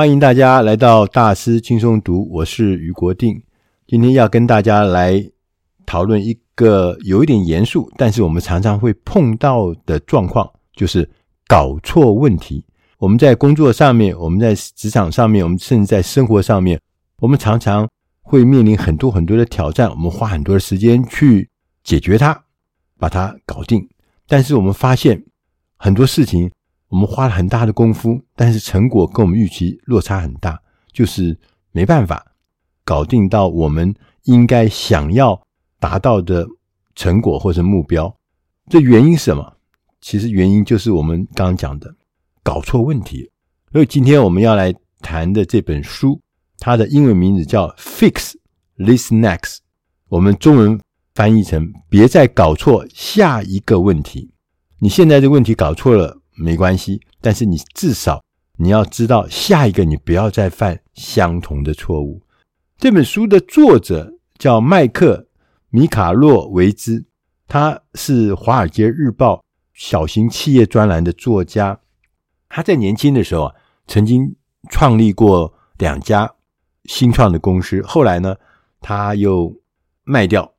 欢迎大家来到大师轻松读，我是余国定。今天要跟大家来讨论一个有一点严肃，但是我们常常会碰到的状况，就是搞错问题。我们在工作上面，我们在职场上面，我们甚至在生活上面，我们常常会面临很多很多的挑战。我们花很多的时间去解决它，把它搞定。但是我们发现很多事情。我们花了很大的功夫，但是成果跟我们预期落差很大，就是没办法搞定到我们应该想要达到的成果或者目标。这原因是什么？其实原因就是我们刚刚讲的搞错问题。所以今天我们要来谈的这本书，它的英文名字叫《Fix This Next》，我们中文翻译成“别再搞错下一个问题”。你现在这个问题搞错了。没关系，但是你至少你要知道，下一个你不要再犯相同的错误。这本书的作者叫麦克米卡洛维兹，他是《华尔街日报》小型企业专栏的作家。他在年轻的时候啊，曾经创立过两家新创的公司，后来呢，他又卖掉，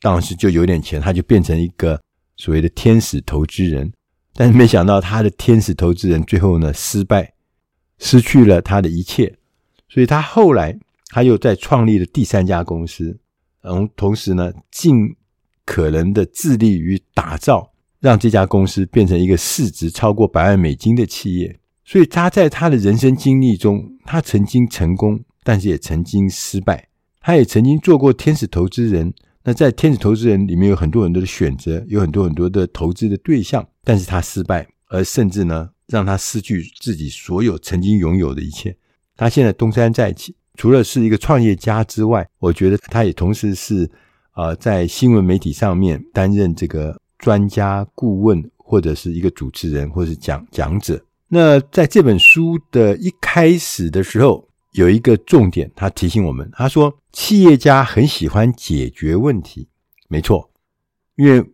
当时就有点钱，他就变成一个所谓的天使投资人。但是没想到他的天使投资人最后呢，失败，失去了他的一切，所以他后来他又再创立了第三家公司，嗯，同时呢，尽可能的致力于打造，让这家公司变成一个市值超过百万美金的企业。所以他在他的人生经历中，他曾经成功，但是也曾经失败，他也曾经做过天使投资人。那在天使投资人里面有很多很多的选择，有很多很多的投资的对象，但是他失败，而甚至呢，让他失去自己所有曾经拥有的一切。他现在东山再起，除了是一个创业家之外，我觉得他也同时是呃，在新闻媒体上面担任这个专家顾问，或者是一个主持人，或是讲讲者。那在这本书的一开始的时候，有一个重点，他提醒我们，他说，企业家很喜欢解决问题，没错，因为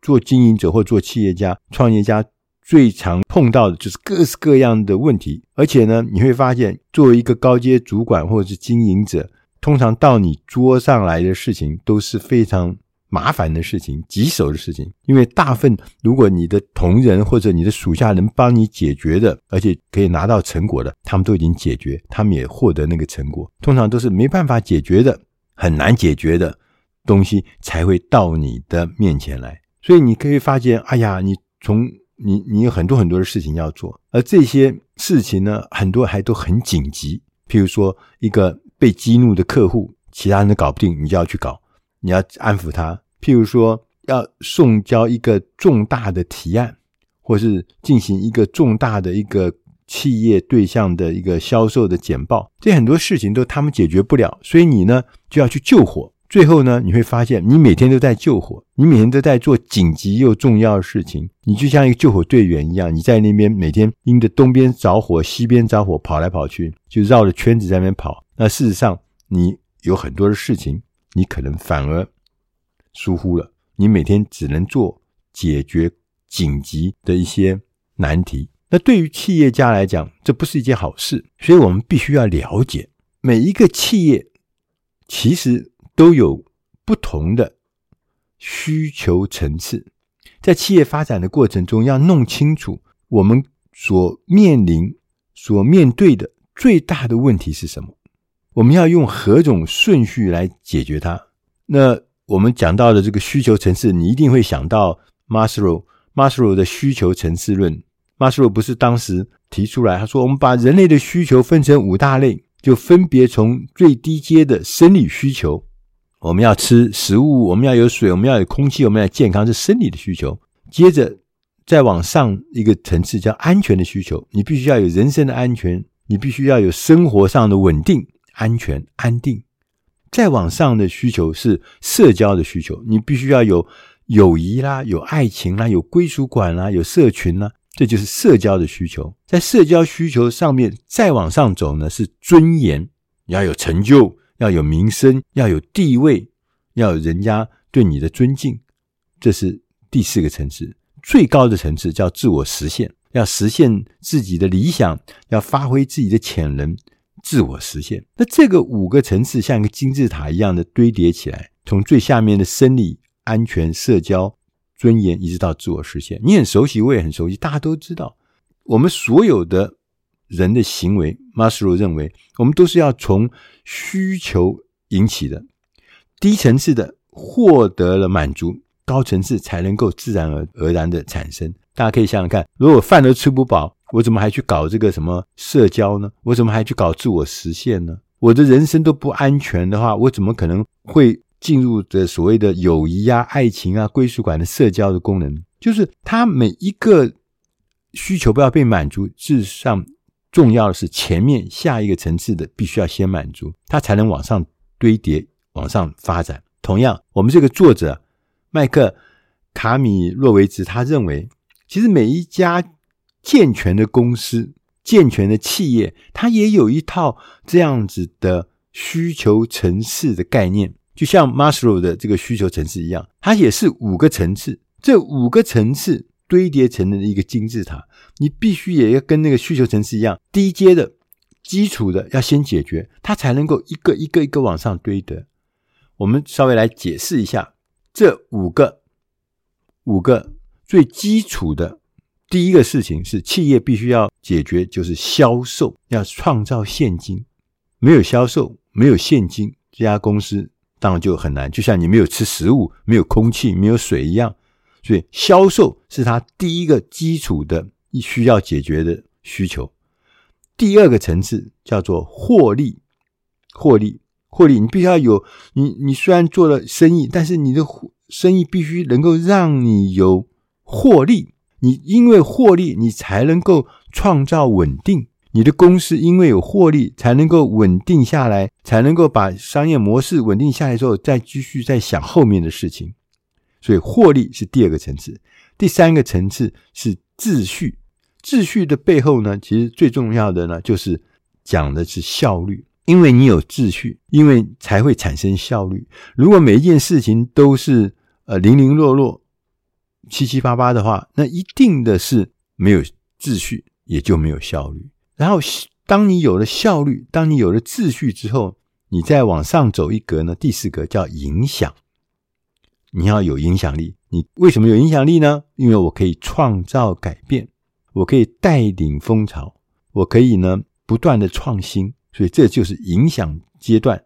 做经营者或做企业家、创业家最常碰到的就是各式各样的问题，而且呢，你会发现，作为一个高阶主管或者是经营者，通常到你桌上来的事情都是非常。麻烦的事情，棘手的事情，因为大部分如果你的同仁或者你的属下能帮你解决的，而且可以拿到成果的，他们都已经解决，他们也获得那个成果。通常都是没办法解决的，很难解决的东西才会到你的面前来。所以你可以发现，哎呀，你从你你有很多很多的事情要做，而这些事情呢，很多还都很紧急。譬如说，一个被激怒的客户，其他人都搞不定，你就要去搞。你要安抚他，譬如说要送交一个重大的提案，或是进行一个重大的一个企业对象的一个销售的简报，这很多事情都他们解决不了，所以你呢就要去救火。最后呢，你会发现你每天都在救火，你每天都在做紧急又重要的事情，你就像一个救火队员一样，你在那边每天因着东边着火、西边着火跑来跑去，就绕着圈子在那边跑。那事实上，你有很多的事情。你可能反而疏忽了，你每天只能做解决紧急的一些难题。那对于企业家来讲，这不是一件好事。所以我们必须要了解，每一个企业其实都有不同的需求层次。在企业发展的过程中，要弄清楚我们所面临、所面对的最大的问题是什么。我们要用何种顺序来解决它？那我们讲到的这个需求层次，你一定会想到马斯洛，马斯洛的需求层次论。马斯洛不是当时提出来，他说我们把人类的需求分成五大类，就分别从最低阶的生理需求，我们要吃食物，我们要有水，我们要有空气，我们要健康，是生理的需求。接着再往上一个层次叫安全的需求，你必须要有人身的安全，你必须要有生活上的稳定。安全、安定，再往上的需求是社交的需求，你必须要有友谊啦，有爱情啦，有归属感啦，有社群啦，这就是社交的需求。在社交需求上面再往上走呢，是尊严，要有成就，要有名声，要有地位，要有人家对你的尊敬，这是第四个层次。最高的层次叫自我实现，要实现自己的理想，要发挥自己的潜能，自我实现。那这个五个层次像一个金字塔一样的堆叠起来，从最下面的生理、安全、社交、尊严，一直到自我实现。你很熟悉，我也很熟悉，大家都知道，我们所有的人的行为，马斯洛认为，我们都是要从需求引起的，低层次的获得了满足。高层次才能够自然而而然的产生。大家可以想想看，如果饭都吃不饱，我怎么还去搞这个什么社交呢？我怎么还去搞自我实现呢？我的人生都不安全的话，我怎么可能会进入这所谓的友谊啊、爱情啊、归属感的社交的功能？就是他每一个需求不要被满足，事实上重要的是前面下一个层次的必须要先满足，他才能往上堆叠、往上发展。同样，我们这个作者。麦克卡米洛维兹他认为，其实每一家健全的公司、健全的企业，它也有一套这样子的需求层次的概念，就像马斯洛的这个需求层次一样，它也是五个层次，这五个层次堆叠成的一个金字塔。你必须也要跟那个需求层次一样，低阶的、基础的要先解决，它才能够一个一个一个往上堆的。我们稍微来解释一下。这五个五个最基础的第一个事情是企业必须要解决，就是销售，要创造现金。没有销售，没有现金，这家公司当然就很难。就像你没有吃食物、没有空气、没有水一样。所以，销售是它第一个基础的需要解决的需求。第二个层次叫做获利，获利。获利，你必须要有你。你虽然做了生意，但是你的生意必须能够让你有获利。你因为获利，你才能够创造稳定。你的公司因为有获利，才能够稳定下来，才能够把商业模式稳定下来之后，再继续再想后面的事情。所以，获利是第二个层次。第三个层次是秩序。秩序的背后呢，其实最重要的呢，就是讲的是效率。因为你有秩序，因为才会产生效率。如果每一件事情都是呃零零落落、七七八八的话，那一定的是没有秩序，也就没有效率。然后，当你有了效率，当你有了秩序之后，你再往上走一格呢？第四格叫影响。你要有影响力，你为什么有影响力呢？因为我可以创造改变，我可以带领风潮，我可以呢不断的创新。所以这就是影响阶段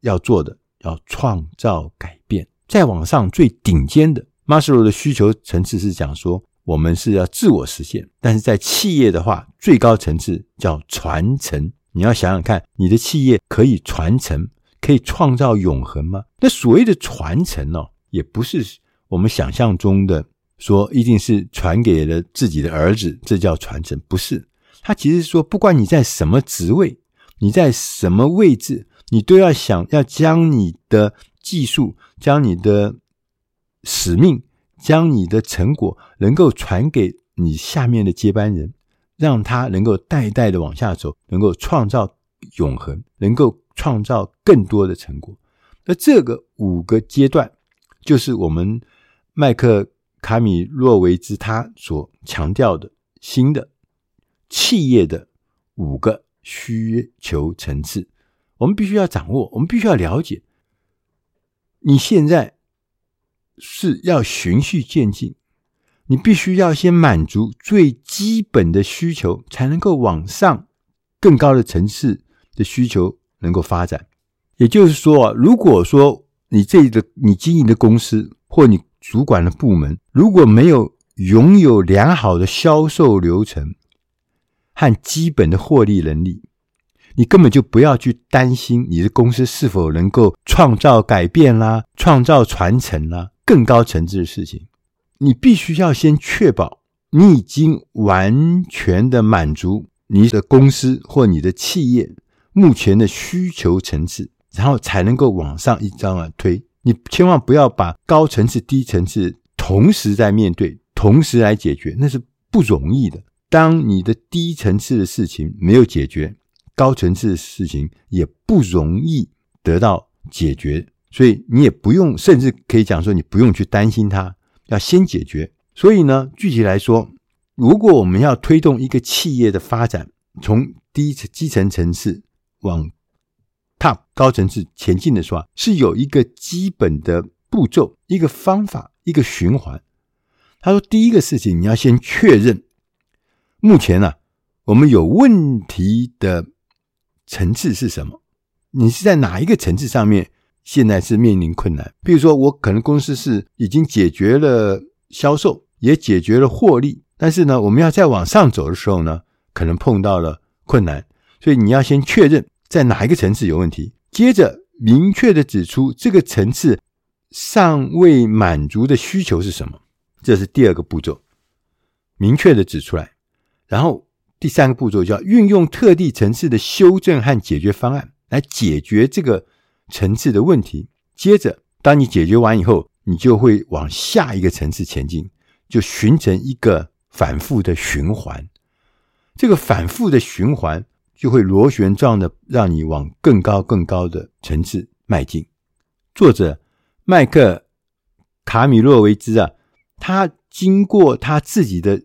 要做的，要创造改变。再往上最顶尖的，马斯洛的需求层次是讲说，我们是要自我实现。但是在企业的话，最高层次叫传承。你要想想看，你的企业可以传承，可以创造永恒吗？那所谓的传承呢，也不是我们想象中的说一定是传给了自己的儿子，这叫传承。不是，他其实是说，不管你在什么职位。你在什么位置，你都要想要将你的技术、将你的使命、将你的成果能够传给你下面的接班人，让他能够代代的往下走，能够创造永恒，能够创造更多的成果。那这个五个阶段，就是我们麦克卡米洛维兹他所强调的新的企业的五个。需求层次，我们必须要掌握，我们必须要了解。你现在是要循序渐进，你必须要先满足最基本的需求，才能够往上更高的层次的需求能够发展。也就是说，如果说你这个你经营的公司或你主管的部门如果没有拥有良好的销售流程，和基本的获利能力，你根本就不要去担心你的公司是否能够创造改变啦、创造传承啦、更高层次的事情。你必须要先确保你已经完全的满足你的公司或你的企业目前的需求层次，然后才能够往上一张啊推。你千万不要把高层次、低层次同时在面对，同时来解决，那是不容易的。当你的低层次的事情没有解决，高层次的事情也不容易得到解决，所以你也不用，甚至可以讲说，你不用去担心它，要先解决。所以呢，具体来说，如果我们要推动一个企业的发展，从低层基层层次往 top 高层次前进的时候，是有一个基本的步骤、一个方法、一个循环。他说，第一个事情你要先确认，目前呢、啊，我们有问题的层次是什么？你是在哪一个层次上面？现在是面临困难。比如说，我可能公司是已经解决了销售，也解决了获利，但是呢，我们要再往上走的时候呢，可能碰到了困难。所以你要先确认在哪一个层次有问题，接着明确的指出这个层次尚未满足的需求是什么，这是第二个步骤，明确的指出来。然后第三个步骤叫运用特定层次的修正和解决方案来解决这个。层次的问题，接着当你解决完以后，你就会往下一个层次前进，就形成一个反复的循环。这个反复的循环就会螺旋状的让你往更高更高的层次迈进。作者麦克卡米洛维兹啊，他经过他自己的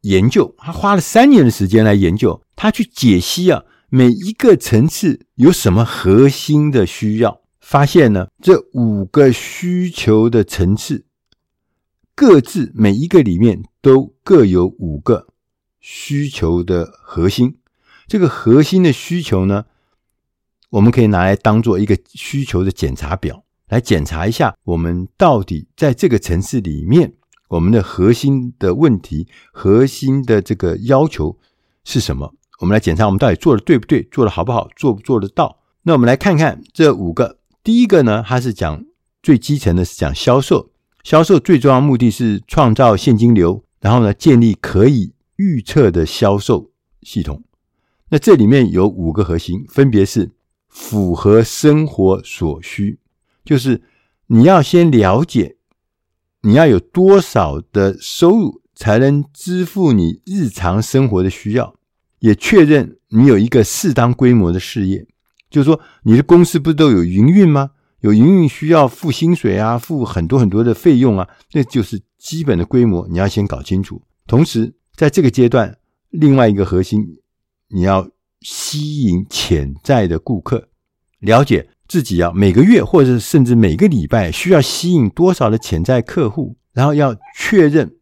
研究，他花了三年的时间来研究，他去解析啊。每一个层次有什么核心的需要？发现呢，这五个需求的层次，各自每一个里面都各有五个需求的核心。这个核心的需求呢，我们可以拿来当做一个需求的检查表，来检查一下我们到底在这个层次里面，我们的核心的问题、核心的这个要求是什么。我们来检查，我们到底做的对不对，做的好不好，做不做得到？那我们来看看这五个。第一个呢，它是讲最基层的，是讲销售。销售最重要目的是创造现金流，然后呢，建立可以预测的销售系统。那这里面有五个核心，分别是符合生活所需，就是你要先了解你要有多少的收入才能支付你日常生活的需要。也确认你有一个适当规模的事业，就是说，你的公司不是都有营运吗？有营运需要付薪水啊，付很多很多的费用啊，那就是基本的规模，你要先搞清楚。同时，在这个阶段，另外一个核心，你要吸引潜在的顾客，了解自己要每个月或者甚至每个礼拜需要吸引多少的潜在客户，然后要确认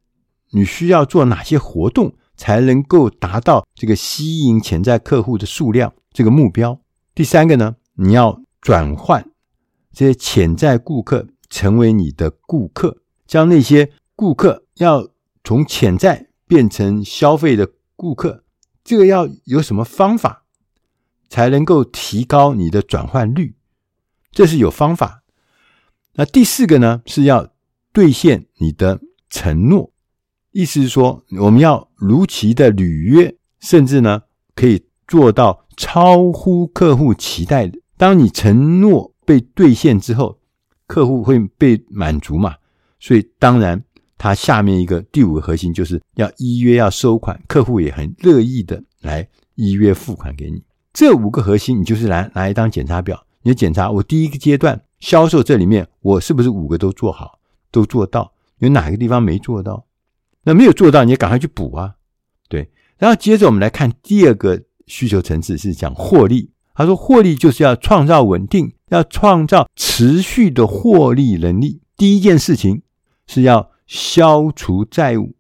你需要做哪些活动。才能够达到这个吸引潜在客户的数量这个目标。第三个呢，你要转换这些潜在顾客成为你的顾客，将那些顾客要从潜在变成消费的顾客，这个要有什么方法才能够提高你的转换率？这是有方法。那第四个呢，是要兑现你的承诺。意思是说，我们要如期的履约，甚至呢，可以做到超乎客户期待。当你承诺被兑现之后，客户会被满足嘛？所以当然，它下面一个第五个核心就是要依约要收款，客户也很乐意的来依约付款给你。这五个核心，你就是来拿一张检查表，你检查我第一个阶段销售这里面，我是不是五个都做好，都做到？有哪个地方没做到？那没有做到，你也赶快去补啊，对。然后接着我们来看第二个需求层次，是讲获利。他说，获利就是要创造稳定，要创造持续的获利能力。第一件事情是要消除债务。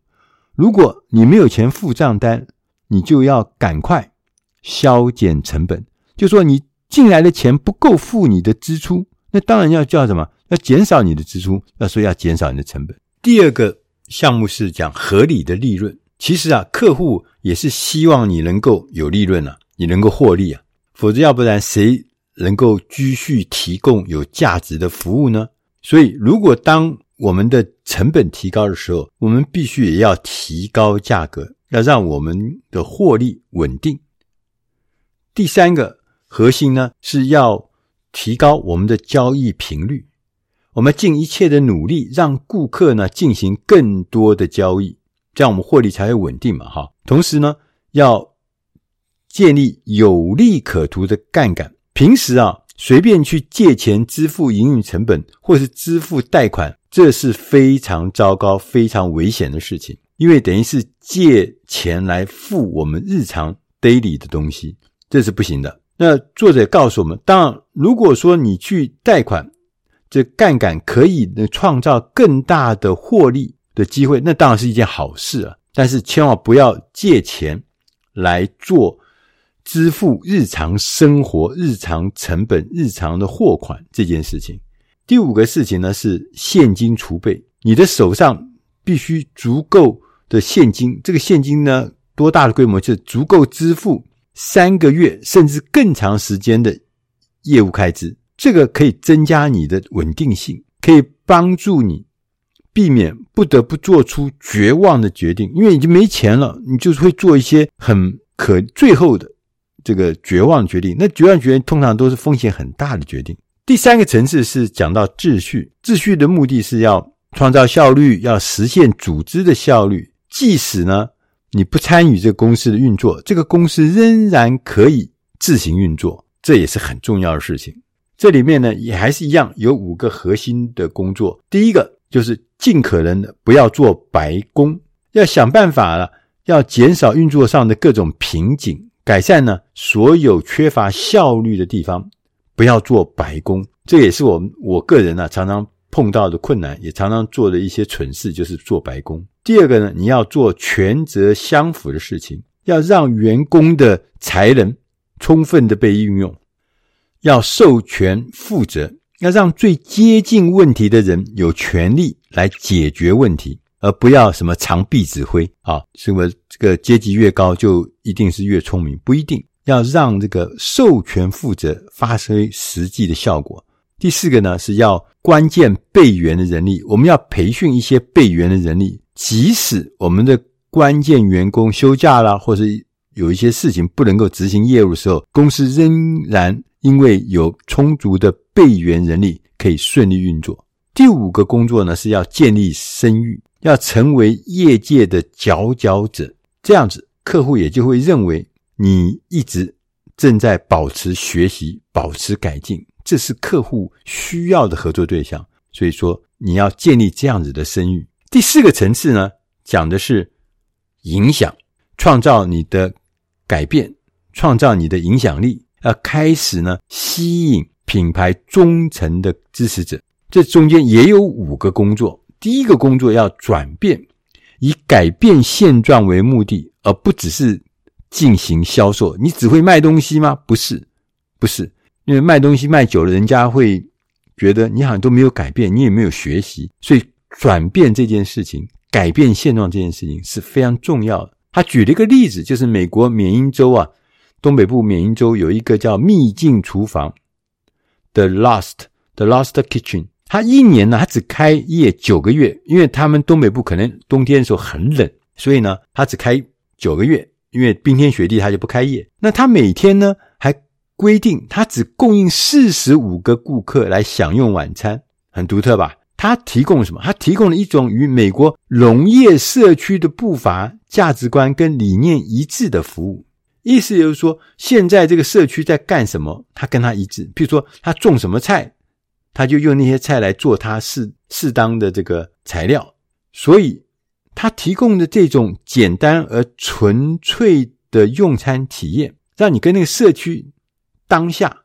如果你没有钱付账单，你就要赶快削减成本。就说你进来的钱不够付你的支出，那当然要叫什么？要减少你的支出，要说要减少你的成本。第二个。项目是讲合理的利润，其实啊，客户也是希望你能够有利润啊，你能够获利啊，否则要不然谁能够继续提供有价值的服务呢？所以，如果当我们的成本提高的时候，我们必须也要提高价格，要让我们的获利稳定。第三个核心呢，是要提高我们的交易频率。我们尽一切的努力，让顾客呢进行更多的交易，这样我们获利才会稳定嘛，哈。同时呢，要建立有利可图的杠杆。平时啊，随便去借钱支付营运成本，或是支付贷款，这是非常糟糕、非常危险的事情。因为等于是借钱来付我们日常 daily 的东西，这是不行的。那作者告诉我们，当然，如果说你去贷款，这杠杆可以创造更大的获利的机会，那当然是一件好事啊。但是千万不要借钱来做支付日常生活、日常成本、日常的货款这件事情。第五个事情呢，是现金储备，你的手上必须足够的现金。这个现金呢，多大的规模？就是足够支付三个月甚至更长时间的业务开支。这个可以增加你的稳定性，可以帮助你。避免不得不做出绝望的决定，因为已经没钱了，你就会做一些很可最后的这个绝望决定。那绝望决定通常都是风险很大的决定。第三个层次是讲到秩序，秩序的目的是要创造效率，要实现组织的效率。即使呢你不参与这个公司的运作，这个公司仍然可以自行运作，这也是很重要的事情。这里面呢也还是一样，有五个核心的工作。第一个就是。尽可能的不要做白工，要想办法了，要减少运作上的各种瓶颈，改善呢所有缺乏效率的地方，不要做白工。这也是我我个人呢、啊、常常碰到的困难，也常常做的一些蠢事，就是做白工。第二个呢，你要做权责相符的事情，要让员工的才能充分的被运用，要授权负责。要让最接近问题的人有权利来解决问题，而不要什么长臂指挥啊，什么这个阶级越高就一定是越聪明，不一定。要让这个授权负责发挥实际的效果。第四个呢，是要关键备援的人力，我们要培训一些备援的人力，即使我们的关键员工休假了，或是有一些事情不能够执行业务的时候，公司仍然因为有充足的。备援人力可以顺利运作。第五个工作呢，是要建立声誉，要成为业界的佼佼者，这样子客户也就会认为你一直正在保持学习、保持改进，这是客户需要的合作对象。所以说，你要建立这样子的声誉。第四个层次呢，讲的是影响，创造你的改变，创造你的影响力，要开始呢吸引。品牌忠诚的支持者，这中间也有五个工作。第一个工作要转变，以改变现状为目的，而不只是进行销售。你只会卖东西吗？不是，不是，因为卖东西卖久了，人家会觉得你好像都没有改变，你也没有学习。所以转变这件事情，改变现状这件事情是非常重要的。他举了一个例子，就是美国缅因州啊，东北部缅因州有一个叫秘境厨房。The Lost, The Lost Kitchen，他一年呢，他只开业九个月，因为他们东北部可能冬天的时候很冷，所以呢，他只开九个月，因为冰天雪地，他就不开业。那他每天呢，还规定他只供应四十五个顾客来享用晚餐，很独特吧？他提供什么？他提供了一种与美国农业社区的步伐、价值观跟理念一致的服务。意思就是说，现在这个社区在干什么，他跟他一致。譬如说，他种什么菜，他就用那些菜来做他适适当的这个材料。所以，他提供的这种简单而纯粹的用餐体验，让你跟那个社区当下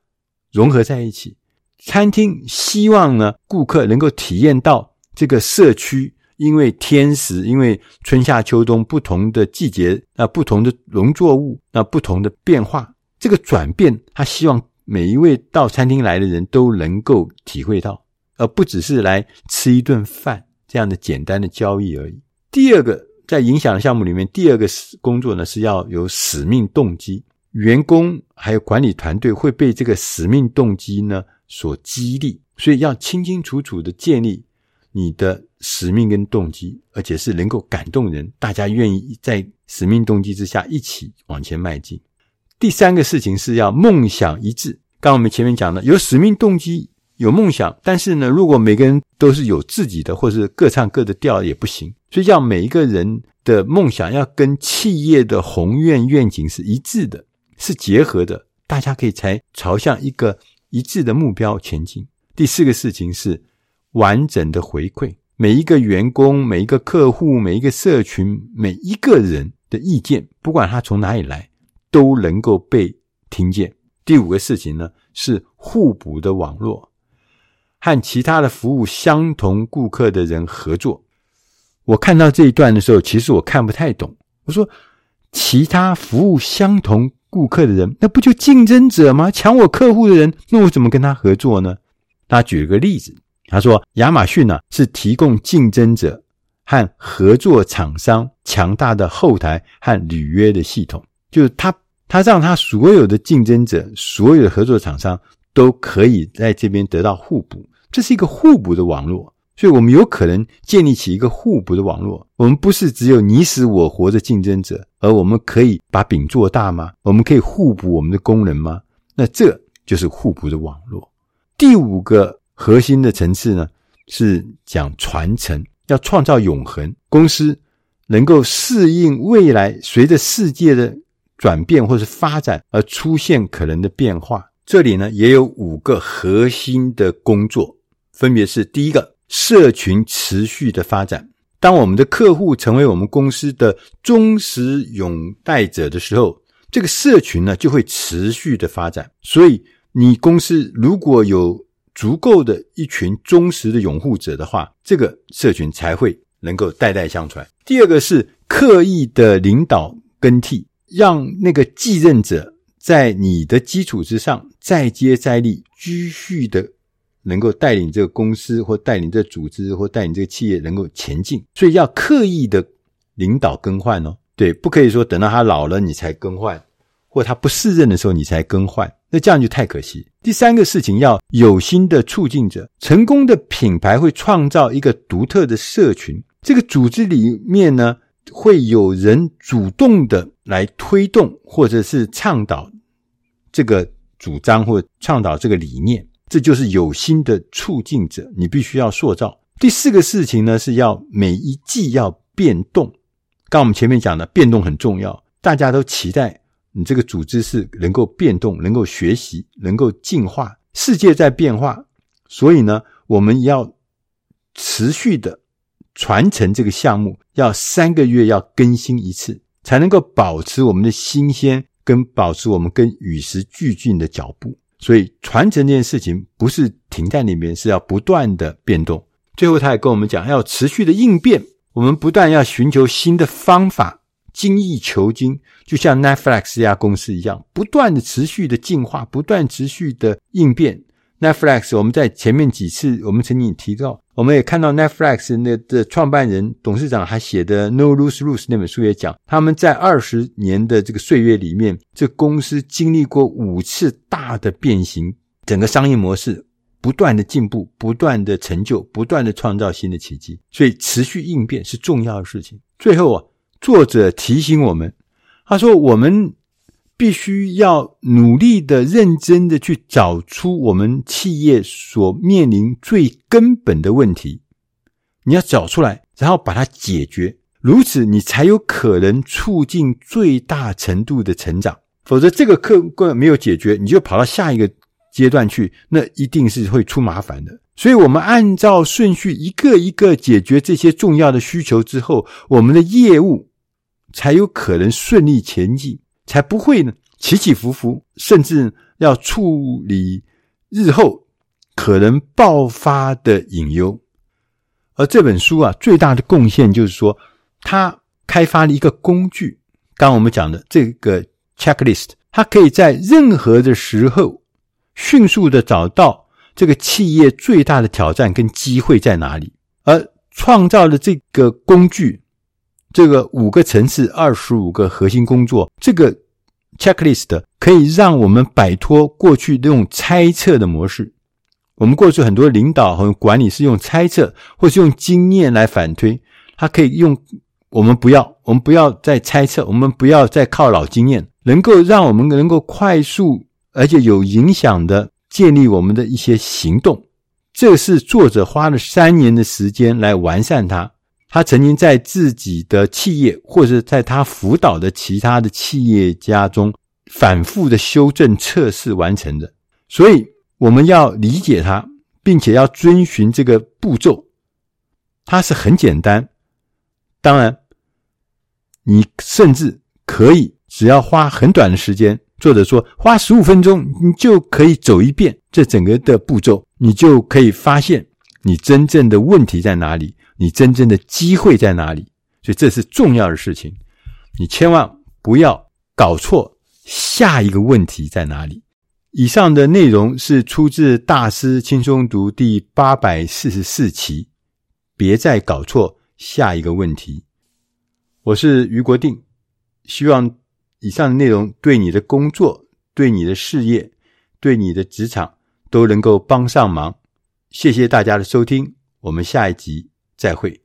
融合在一起。餐厅希望呢，顾客能够体验到这个社区。因为天时，因为春夏秋冬不同的季节，那不同的农作物，那不同的变化，这个转变，他希望每一位到餐厅来的人都能够体会到，而不只是来吃一顿饭这样的简单的交易而已。第二个，在影响的项目里面，第二个工作呢是要有使命动机，员工还有管理团队会被这个使命动机呢所激励，所以要清清楚楚的建立你的。使命跟动机，而且是能够感动人，大家愿意在使命动机之下一起往前迈进。第三个事情是要梦想一致。刚我们前面讲的，有使命动机，有梦想，但是呢，如果每个人都是有自己的，或是各唱各的调也不行。所以，要每一个人的梦想要跟企业的宏愿愿景是一致的，是结合的，大家可以才朝向一个一致的目标前进。第四个事情是完整的回馈。每一个员工、每一个客户、每一个社群、每一个人的意见，不管他从哪里来，都能够被听见。第五个事情呢，是互补的网络，和其他的服务相同顾客的人合作。我看到这一段的时候，其实我看不太懂。我说，其他服务相同顾客的人，那不就竞争者吗？抢我客户的人，那我怎么跟他合作呢？他举了个例子，他说亚马逊呢、是提供竞争者和合作厂商强大的后台和履约的系统，就是他。他让他所有的竞争者、所有的合作厂商都可以在这边得到互补，这是一个互补的网络，所以我们有可能建立起一个互补的网络。我们不是只有你死我活的竞争者，而我们可以把饼做大吗？我们可以互补我们的功能吗？那这就是互补的网络。第五个核心的层次呢，是讲传承，要创造永恒，公司能够适应未来，随着世界的。转变或是发展而出现可能的变化，这里呢也有五个核心的工作，分别是：第一个，社群持续的发展。当我们的客户成为我们公司的忠实拥戴者的时候，这个社群呢就会持续的发展。所以，你公司如果有足够的一群忠实的拥护者的话，这个社群才会能够代代相传。第二个是刻意的领导更替。让那个继任者在你的基础之上再接再厉，继续的能够带领这个公司或带领这组织或带领这个企业能够前进，所以要刻意的领导更换哦。对，不可以说等到他老了你才更换，或他不适任的时候你才更换，那这样就太可惜。第三个事情要有心的促进者，成功的品牌会创造一个独特的社群，这个组织里面呢，会有人主动的来推动，或者是倡导这个主张，或倡导这个理念，这就是有心的促进者。你必须要塑造。第四个事情呢，是要每一季要变动。刚我们前面讲的，变动很重要，大家都期待你这个组织是能够变动、能够学习、能够进化。世界在变化，所以呢，我们要持续的。传承这个项目要三个月要更新一次，才能够保持我们的新鲜，跟保持我们跟与时俱进的脚步。所以传承这件事情不是停在那边，是要不断的变动。最后他也跟我们讲，要持续的应变，我们不断要寻求新的方法，精益求精，就像 Netflix 这家公司一样，不断的持续的进化，不断持续的应变。Netflix，我们在前面几次我们曾经提到，我们也看到 Netflix 那的创办人、董事长还写的《No Lose Rules》那本书也讲，他们在二十年的这个岁月里面，这公司经历过五次大的变形，整个商业模式不断的进步、不断的成就、不断的创造新的奇迹，所以持续应变是重要的事情。最后啊，作者提醒我们，他说我们。必须要努力的、认真的去找出我们企业所面临最根本的问题，你要找出来，然后把它解决，如此你才有可能促进最大程度的成长。否则，这个客观没有解决，你就跑到下一个阶段去，那一定是会出麻烦的。所以，我们按照顺序一个一个解决这些重要的需求之后，我们的业务才有可能顺利前进。才不会呢起起伏伏，甚至要处理日后可能爆发的隐忧。而这本书啊，最大的贡献就是说，它开发了一个工具。刚刚我们讲的这个 checklist，它可以在任何的时候迅速的找到这个企业最大的挑战跟机会在哪里，而创造的这个工具。这个五个层次，二十五个核心工作，这个 checklist 可以让我们摆脱过去那种猜测的模式。我们过去很多领导和管理是用猜测，或是用经验来反推。它可以用，我们不要，我们不要再猜测，我们不要再靠老经验，能够让我们能够快速而且有影响的建立我们的一些行动。这是作者花了三年的时间来完善它。他曾经在自己的企业，或者在他辅导的其他的企业家中，反复的修正测试完成的。所以我们要理解他，并且要遵循这个步骤，它是很简单。当然，你甚至可以只要花很短的时间，或者说花十五分钟，你就可以走一遍这整个的步骤，你就可以发现你真正的问题在哪里，你真正的机会在哪里。所以这是重要的事情，你千万不要搞错下一个问题在哪里。以上的内容是出自《大师轻松读》第八百四十四期，别再搞错下一个问题。我是于国定，希望以上的内容对你的工作、对你的事业、对你的职场都能够帮上忙。谢谢大家的收听，我们下一集再会。